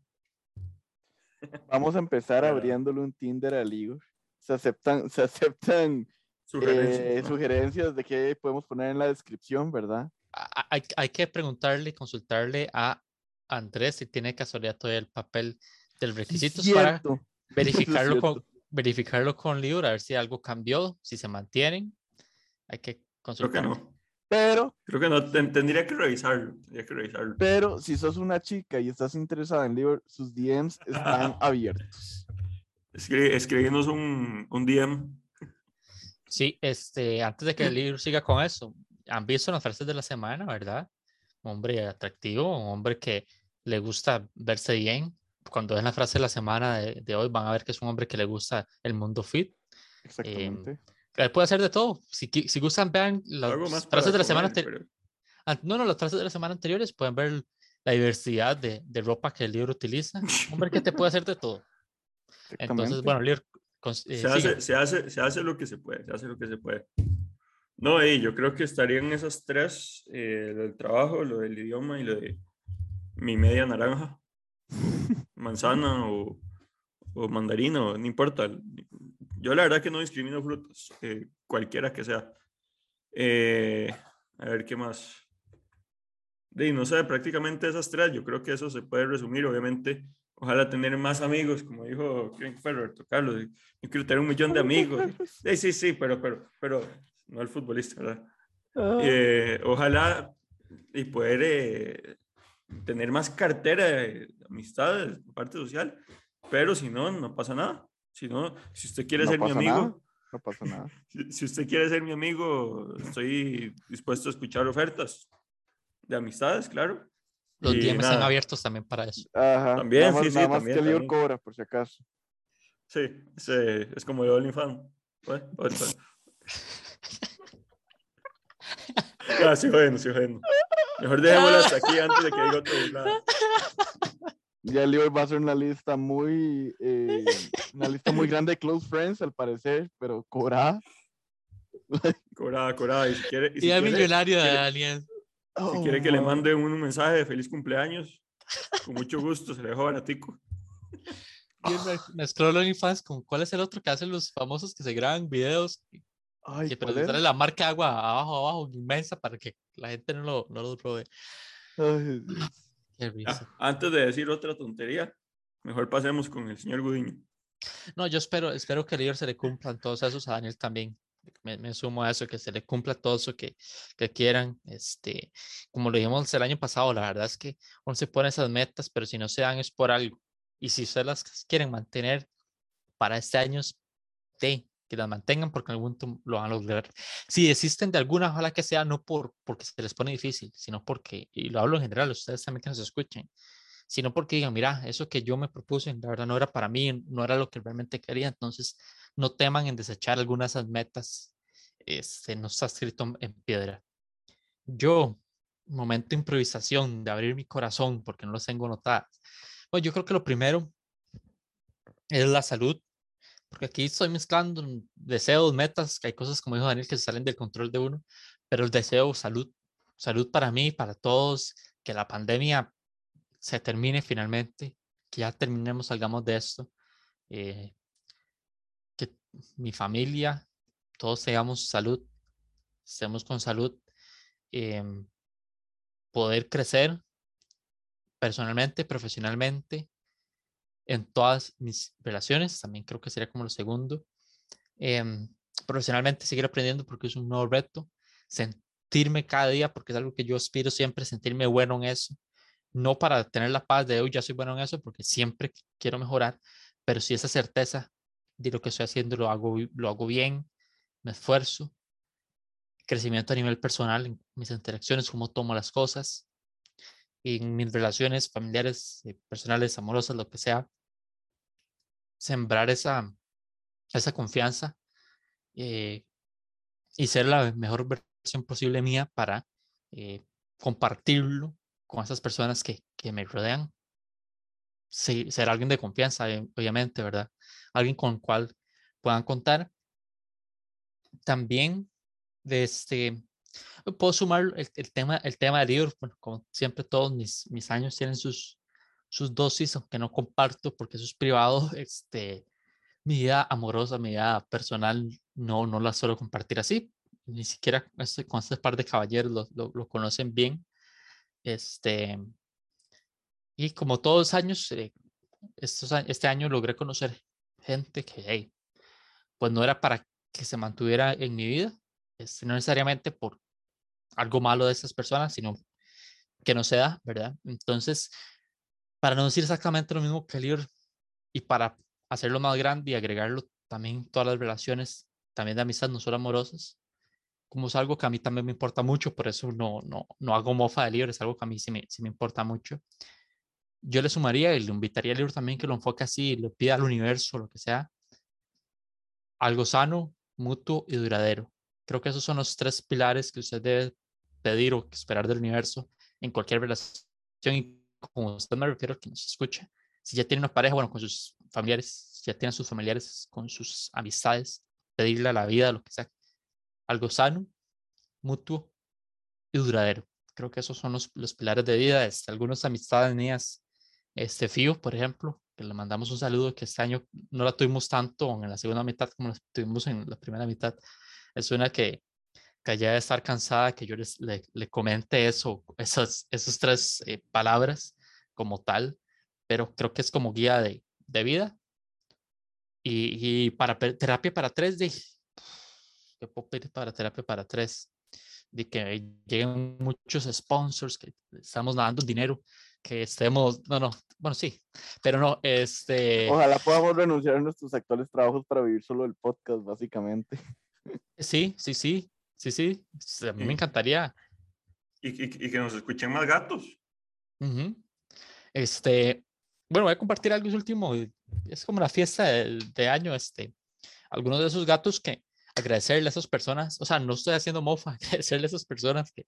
Vamos a empezar abriéndole un Tinder al Igor. Se aceptan, se aceptan Sugerencias, eh, ¿no? sugerencias de qué podemos poner en la descripción, ¿verdad? Hay, hay que preguntarle, consultarle a Andrés si tiene casualidad todavía el papel del requisitos para verificarlo con, verificarlo con Lior, a ver si algo cambió, si se mantienen. Hay que Creo que consultar. no. Pero, Creo que no. ten- tendría que revisarlo. Tendría que revisarlo. pero si sos una chica y estás interesada en Liver, sus DMs están abiertos. Escri- escribirnos un, un DM. Sí, este, antes de que Lior siga con eso, han visto las frases de la semana, ¿verdad? Un hombre atractivo, un hombre que le gusta verse bien. Cuando ven la frase de la semana de, de hoy, van a ver que es un hombre que le gusta el mundo fit. Exactamente. Él puede hacer de todo. Si, si gustan, vean frases para de la semana anterior. pero- No, no, las frases de la semana anteriores pueden ver la diversidad de, de ropa que el libro utiliza. Hombre que te puede hacer de todo. Entonces, bueno, Lior, cons- eh, se, hace, se, hace, se hace lo que se puede, se hace lo que se puede. No, y yo creo que estarían esas tres, eh, lo del trabajo, lo del idioma y lo de mi media naranja, manzana o, o mandarina, o no importa. Yo la verdad que no discrimino frutas, eh, cualquiera que sea. Eh, a ver, ¿qué más? De, no sé, prácticamente esas tres, yo creo que eso se puede resumir, obviamente. Ojalá tener más amigos, como dijo Roberto Carlos. Yo quiero tener un millón de amigos. Sí, sí, sí, pero, pero, pero no el futbolista, ¿verdad? Ah, Eh, ojalá y poder eh, tener más cartera de amistades, parte social, pero si no, no pasa nada. Si no, si usted quiere no ser mi amigo, nada, No pasa nada. si, si usted quiere ser mi amigo, estoy dispuesto a escuchar ofertas de amistades, claro. Los Y DMs están nada, abiertos también para eso. Ajá. También, nada más, sí, sí, nada más también, que Lior también. cobra, por si acaso. Sí, ese es como de OnlyFans. Bueno. Ah, sí, bueno, sí, bueno. Mejor dejémoslo hasta aquí antes de que diga otro lado. Ya Lior va a ser una lista muy, eh, una lista muy grande de close friends, al parecer, pero cobrada. Cobrada, cobrada. Y si quiere, y si quiere- millonario de quiere- Daniel. si quiere que le mande un mensaje de feliz cumpleaños, con mucho gusto, se le dejo baratico. Me- mezcló el OnlyFans con cuál es el otro que hacen los famosos que se graban videos Ay, que pero ¿cuál le sale era? la marca agua abajo, abajo, inmensa para que la gente no lo, no lo robe. Ay, Qué Ah, antes de decir otra tontería, mejor pasemos con el señor Gudiño. No, yo espero, espero que el líder se le cumplan todos esos, a Daniel también. Me, me sumo a eso, que se le cumpla todo eso que, que quieran. Este, como lo dijimos el año pasado, la verdad es que uno se pone esas metas, pero si no se dan es por algo. Y si ustedes las quieren mantener para este año, de que las mantengan porque en algún momento lo van a lograr. Si desisten de alguna, ojalá que sea no por porque se les pone difícil, sino porque, y lo hablo en general, ustedes también que nos escuchen, sino porque digan, mira, eso que yo me propuse, la verdad no era para mí, no era lo que realmente quería, entonces no teman en desechar algunas de esas metas, este, no está escrito en piedra. Yo, momento de improvisación, de abrir mi corazón, porque no los tengo notadas. Bueno, yo creo que lo primero es la salud, porque aquí estoy mezclando deseos, metas, que hay cosas, como dijo Daniel, que se salen del control de uno, pero el deseo, salud, salud para mí, para todos, que la pandemia se termine finalmente, que ya terminemos, salgamos de esto, eh, que mi familia, todos tengamos salud, estemos con salud, em, poder crecer personalmente, profesionalmente, en todas mis relaciones, también creo que sería como lo segundo. Em, profesionalmente seguir aprendiendo porque es un nuevo reto, sentirme cada día porque es algo que yo aspiro siempre, sentirme bueno en eso, no para tener la paz de hoy ya soy bueno en eso porque siempre quiero mejorar, pero sí esa certeza de lo que estoy haciendo lo hago, lo hago bien, me esfuerzo, crecimiento a nivel personal en mis interacciones, cómo tomo las cosas, en mis relaciones familiares, eh, personales, amorosas, lo que sea, sembrar esa, esa confianza eh, y ser la mejor versión posible mía para eh, compartirlo con esas personas que, que me rodean. Sí, ser alguien de confianza, eh, obviamente, ¿verdad? Alguien con el cual puedan contar. También, de este, puedo sumar el, tema, el tema del libro, bueno, como siempre todos mis, mis años tienen sus, sus dosis, aunque no comparto porque eso es privado, este, mi vida amorosa, mi vida personal, no, no la suelo compartir así, ni siquiera este- con este par de caballeros lo, lo, lo conocen bien, este, y como todos los años, eh, estos, este año logré conocer gente que, hey, pues no era para que se mantuviera en mi vida, este, no necesariamente por algo malo de esas personas, sino que no se da, ¿verdad? Entonces, para no decir exactamente lo mismo que libro y para hacerlo más grande y agregarlo también todas las relaciones, también de amistad, no solo amorosas, como es algo que a mí también me importa mucho, por eso no, no, no hago mofa del libro, es algo que a mí sí me, sí me importa mucho. Yo le sumaría y le invitaría al libro también que lo enfoque así, le pida al universo, lo que sea, algo sano, mutuo y duradero. Creo que esos son los tres pilares que usted debe pedir o esperar del universo en cualquier relación. Como usted me refiero a que nos escucha, si ya tiene una pareja, bueno, con sus familiares, si ya tiene a sus familiares, con sus amistades, pedirle a la vida, lo que sea, algo sano, mutuo y duradero. Creo que esos son los, los pilares de vida. Este, algunas amistades mías, este Fío, por ejemplo, que le mandamos un saludo, que este año no la tuvimos tanto en la segunda mitad como la tuvimos en la primera mitad. Es una que, que ya debe estar cansada que yo les, le, le comente eso, esas, esas tres eh, palabras como tal, pero creo que es como guía de, de vida. Y, y para terapia para tres, de, ¿qué puedo pedir para terapia para tres? De que lleguen muchos sponsors, que estamos dando dinero, que estemos, no, no, bueno, sí, pero no, este, Ojalá podamos renunciar a nuestros actuales trabajos para vivir solo el podcast, básicamente. sí, sí, sí, sí, sí, a mí me Sí. encantaría. Y, y- y que nos escuchen más gatos. Ujú. Este, bueno, voy a compartir algo último. y es como la fiesta de, de año, este, algunos de esos gatos que agradecerle a esas personas, o sea, no estoy haciendo mofa, agradecerle a esas personas que,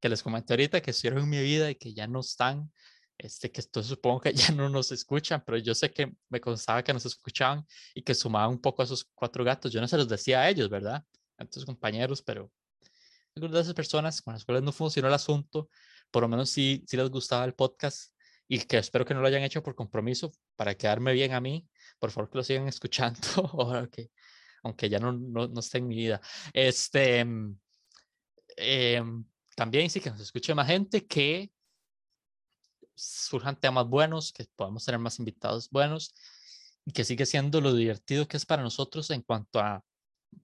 que les comenté ahorita que estuvieron en mi vida y que ya no están, este, que esto supongo que ya no nos escuchan, pero yo sé que me constaba que nos escuchaban y que sumaban un poco a esos cuatro gatos. Yo no se los decía a ellos, ¿verdad? A tus compañeros, pero algunas de esas personas con las cuales no funcionó el asunto, por lo menos sí, sí les gustaba el podcast y que espero que no lo hayan hecho por compromiso para quedarme bien a mí, por favor que lo sigan escuchando, aunque, aunque ya no, no, no esté en mi vida. Este, eh, también sí que nos escuche más gente, que surjan temas buenos, que podamos tener más invitados buenos y que sigue siendo lo divertido que es para nosotros en cuanto a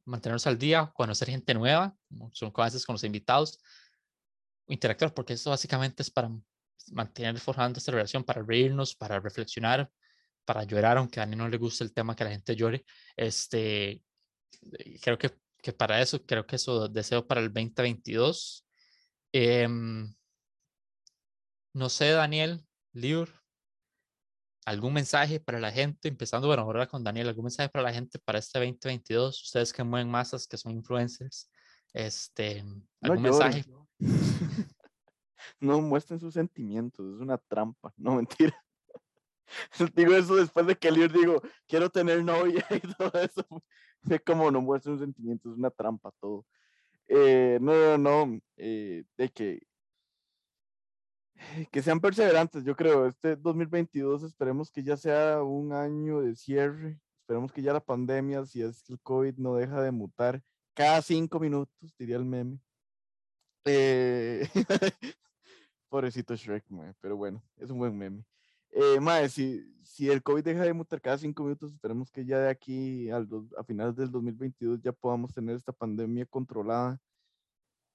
mantenernos al día, conocer gente nueva, son veces con los invitados, interactuar, porque eso básicamente es para mantener forjando esta relación, para reírnos, para reflexionar, para llorar, aunque a mí no le guste el tema que la gente llore. Este, creo que, que para eso, creo que eso deseo para el 2022. Em, no sé, Daniel, Liur, algún mensaje para la gente, empezando, bueno, ahora con Daniel, algún mensaje para la gente para este 2022, ustedes que mueven masas, que son influencers, este, algún No mensaje. No muestren sus sentimientos, es una trampa, no mentira. Digo eso después de que Lior digo, quiero tener novia y todo eso. Fue como no muestren sus sentimientos, es una trampa todo. Eh, no, no, no, eh, de que que sean perseverantes, yo creo. Este 2022 esperemos que ya sea un año de cierre. Esperemos que ya la pandemia, si es el COVID no deja de mutar cada cinco minutos, diría el meme. Eh, pobrecito Shrek, mae, pero bueno, es un buen meme. Eh, mae, si, si el COVID deja de mutar cada cinco minutos, esperemos que ya de aquí al dos- a finales del 2022 ya podamos tener esta pandemia controlada.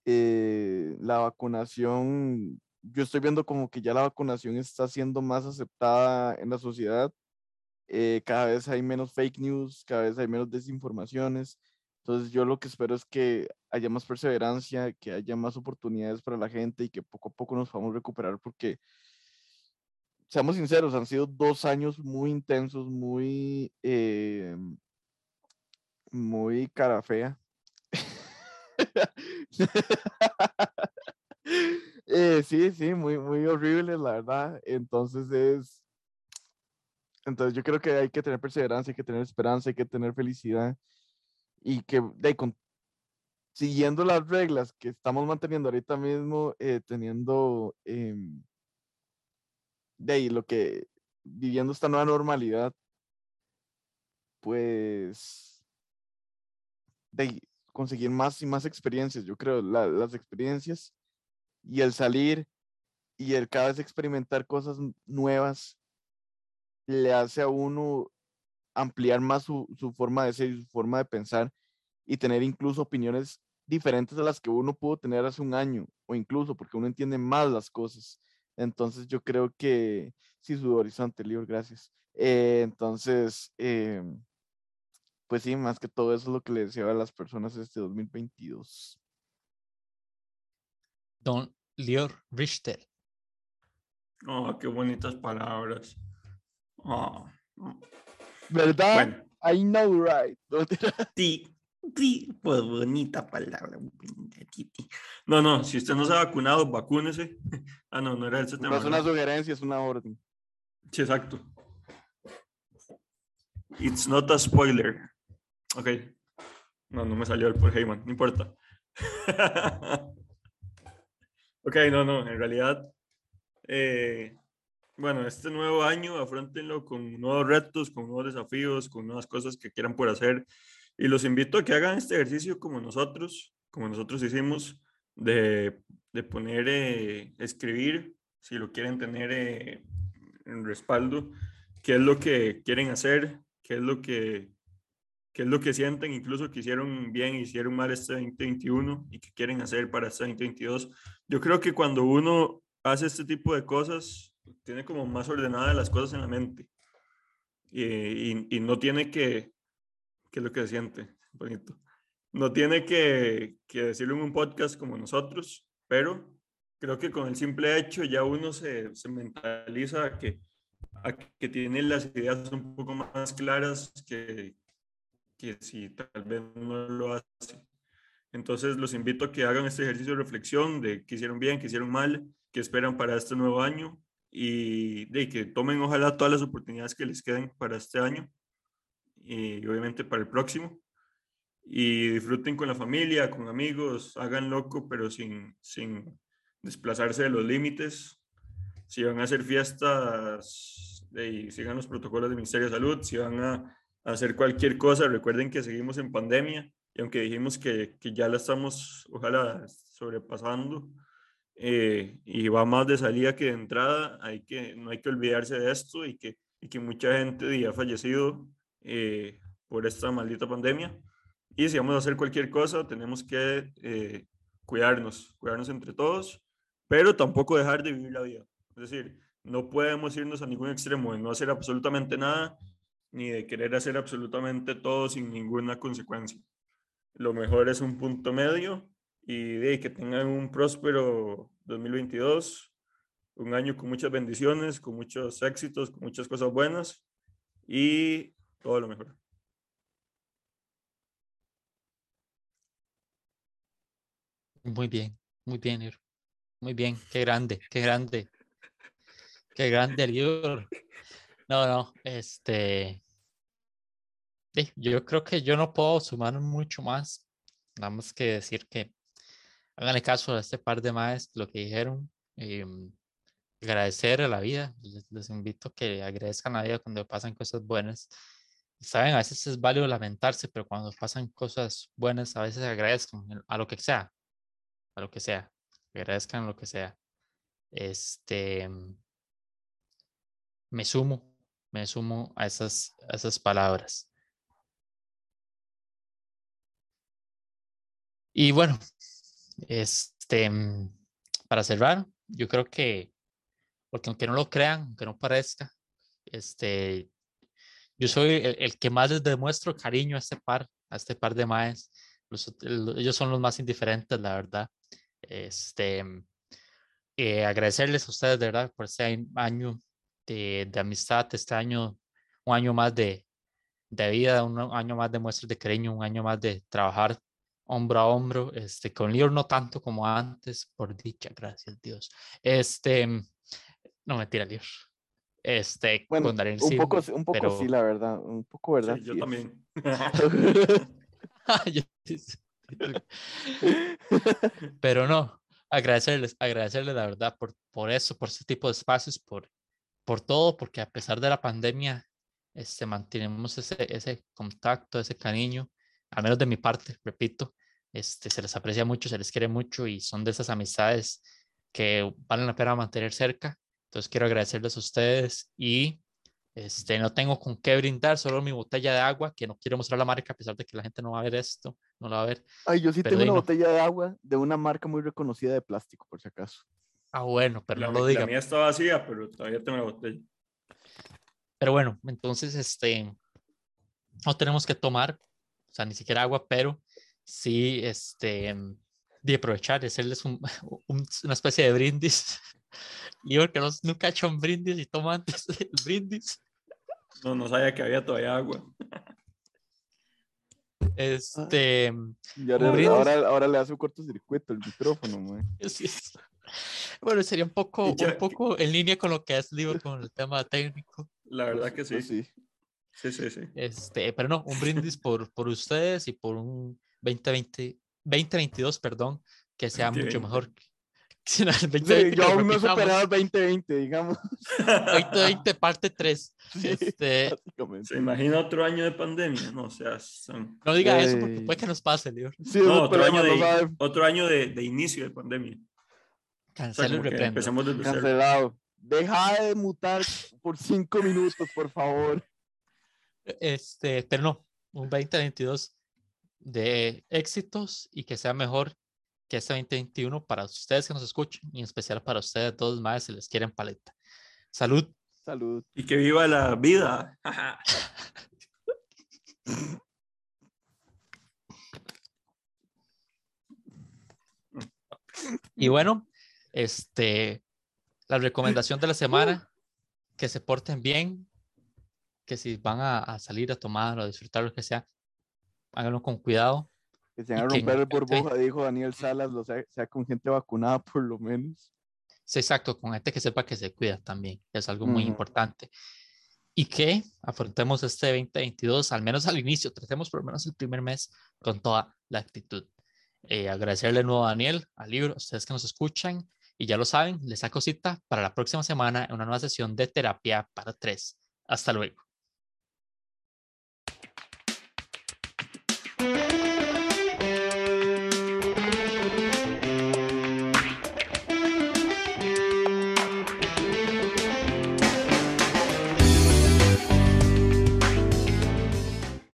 Eh, la vacunación, yo estoy viendo como que ya la vacunación está siendo más aceptada en la sociedad. eh, cada vez hay menos fake news, cada vez hay menos desinformaciones. Entonces yo lo que espero es que haya más perseverancia, que haya más oportunidades para la gente y que poco a poco nos podamos recuperar porque, seamos sinceros, han sido dos años muy intensos, muy, eh, muy cara fea. Eh, sí, sí, muy, muy horrible, la verdad. Entonces es, entonces yo creo que hay que tener perseverancia, hay que tener esperanza, hay que tener felicidad y que de, con- siguiendo las reglas que estamos manteniendo ahorita mismo, eh, teniendo em, de ahí lo que viviendo esta nueva normalidad, pues de ahí, conseguir más y más experiencias. Yo creo la- las experiencias y el salir y el cada vez experimentar cosas nuevas le hace a uno ampliar más su, su forma de ser y su forma de pensar y tener incluso opiniones diferentes a las que uno pudo tener hace un año o incluso porque uno entiende más las cosas. Entonces yo creo que sí, su horizonte, Lior, gracias. Eh, entonces, em, pues sí, más que todo eso es lo que le deseo a las personas este 2022. Don Lior Richter. Oh, qué bonitas palabras. Oh. ¿Verdad? Bueno, I know, right. Sí, sí, pues bonita palabra. No, no, si usted no se ha vacunado, vacúnese. Ah, no, no era ese tema. No es una sugerencia, es una orden. Sí, exacto. It's not a spoiler. Ok. No, no me salió el por Heyman, no importa. ok, no, no, en realidad, eh, bueno, este nuevo año afrontenlo con nuevos retos, con nuevos desafíos, con nuevas cosas que quieran por hacer. Y los invito a que hagan este ejercicio como nosotros, como nosotros hicimos, de, de poner, eh, escribir, si lo quieren tener eh, en respaldo, qué es lo que quieren hacer, qué es lo que, qué es lo que sienten, incluso que hicieron bien, hicieron mal este 2021 y que quieren hacer para este 2022. Yo creo que cuando uno hace este tipo de cosas, tiene como más ordenadas las cosas en la mente y, y, no tiene que, que es lo que siente, bonito, no tiene que, que decirlo en un podcast como nosotros, pero creo que con el simple hecho ya uno se, mentaliza que a que tiene las ideas un poco más claras que, que si tal vez no lo hace. Entonces los invito a que hagan este ejercicio de reflexión de qué hicieron bien, qué hicieron mal, qué esperan para este nuevo año y de que tomen ojalá todas las oportunidades que les queden para este año y obviamente para el próximo. Y disfruten con la familia, con amigos, hagan loco pero sin, sin desplazarse de los límites. Si van a hacer fiestas, sigan los protocolos del Ministerio de Salud, si van a, hacer cualquier cosa, recuerden que seguimos en pandemia y aunque dijimos que, que ya la estamos, ojalá, sobrepasando, eh, y va más de salida que de entrada, hay que, no hay que olvidarse de esto y que, y que mucha gente ya ha fallecido eh, por esta maldita pandemia. Y si vamos a hacer cualquier cosa, tenemos que eh, cuidarnos, cuidarnos entre todos, pero tampoco dejar de vivir la vida. Es decir, no podemos irnos a ningún extremo de no hacer absolutamente nada, ni de querer hacer absolutamente todo sin ninguna consecuencia. Lo mejor es un punto medio y de que tengan un próspero 2022, un año con muchas bendiciones, con muchos éxitos, con muchas cosas buenas y todo lo mejor. Muy bien, muy bien, Muy bien, qué grande, qué grande. Qué grande, libro. No, no, este. Yo creo que yo no puedo sumar mucho más. Nada más que decir que háganle caso a este par de maestros, lo que dijeron. Em, agradecer a la vida. Les, invito a que agradezcan a la vida cuando pasan cosas buenas. Saben, a veces es válido lamentarse, pero cuando pasan cosas buenas, a veces agradezcan a lo que sea. A lo que sea. Agradezcan lo que sea. Este. Me sumo, me sumo a esas, a esas palabras. Y bueno, este, mm, para cerrar, yo creo que, porque aunque no lo crean, aunque no parezca, este, yo soy el, que más les demuestro cariño a este par, a este par de maes. ellos son los más indiferentes, la verdad. Este, eh, agradecerles a ustedes de verdad por este año de, de amistad, este año, un año más de, de vida, un año más de muestras de cariño, un año más de trabajar hombro a hombro, este, con Lior no tanto como antes, por dicha, gracias Dios. Este, no mentira, Lior. Este, bueno, con Daniel un poco, un poco sí, la verdad, un poco verdad. yo también. pero no, agradecerles, agradecerles la verdad por, por eso, por ese tipo de espacios, por, por todo, porque a pesar de la pandemia, este, mantenemos ese, ese contacto, ese cariño, al menos de mi parte, repito, este, se les aprecia mucho, se les quiere mucho y son de esas amistades que valen la pena mantener cerca. Entonces quiero agradecerles a ustedes y este, no tengo con qué brindar, solo mi botella de agua, que no quiero mostrar la marca a pesar de que la gente no va a ver esto, no lo va a ver. Ay, yo sí tengo una botella de agua de una marca muy reconocida de plástico, por si acaso. Ah, bueno, pero no lo diga. La mía está vacía, pero todavía tengo la botella. Pero bueno, entonces, este, no tenemos que tomar, o sea, ni siquiera agua, pero sí, este, de aprovechar, hacerles un, una especie de brindis. Y porque no, nunca he hecho un brindis y toma antes el brindis. No, no sabía que había todavía agua. Este. ahora, ahora, le hace un cortocircuito el micrófono, Bueno, sería un poco, un poco en línea con lo que has dicho con el tema técnico. La verdad que sí. Pues sí. Sí, sí, sí. Este, pero no, un brindis por, por ustedes y por un 2020, 2022, perdón, que sea mucho mejor. Sí, yo aún no he superado el 2020, digamos. 2020 parte 3. este... ¿Se imagina otro año de pandemia? No, o sea, no diga eso porque puede que nos pase, Dios. Sí, no, otro, año de, otro año de, de, inicio de pandemia. Cancelo y reprendo. Empezamos desde Cancelado. Deja de mutar por cinco minutos, por favor. Este, pero no, un 2022 de éxitos y que sea mejor que este 2021 para ustedes que nos escuchen y en especial para ustedes todos más si les quieren paleta. Salud. Salud. Y que viva la vida. y bueno, este, la recomendación de la semana que se porten bien, que si van a, a salir a tomar o a disfrutar lo que sea, háganlo con cuidado. Que se van a romper el burbuja, dijo Daniel Salas, lo sea, sea con gente vacunada por lo menos. Sí, exacto, con gente que sepa que se cuida también, es algo muy Ujú. importante. Y que afrontemos este 2022, al menos al inicio, tratemos por lo menos el primer mes con toda la actitud. Eh, agradecerle de nuevo a Daniel, al libro, a ustedes que nos escuchan, y ya lo saben, les saco cita para la próxima semana en una nueva sesión de terapia para tres. Hasta luego.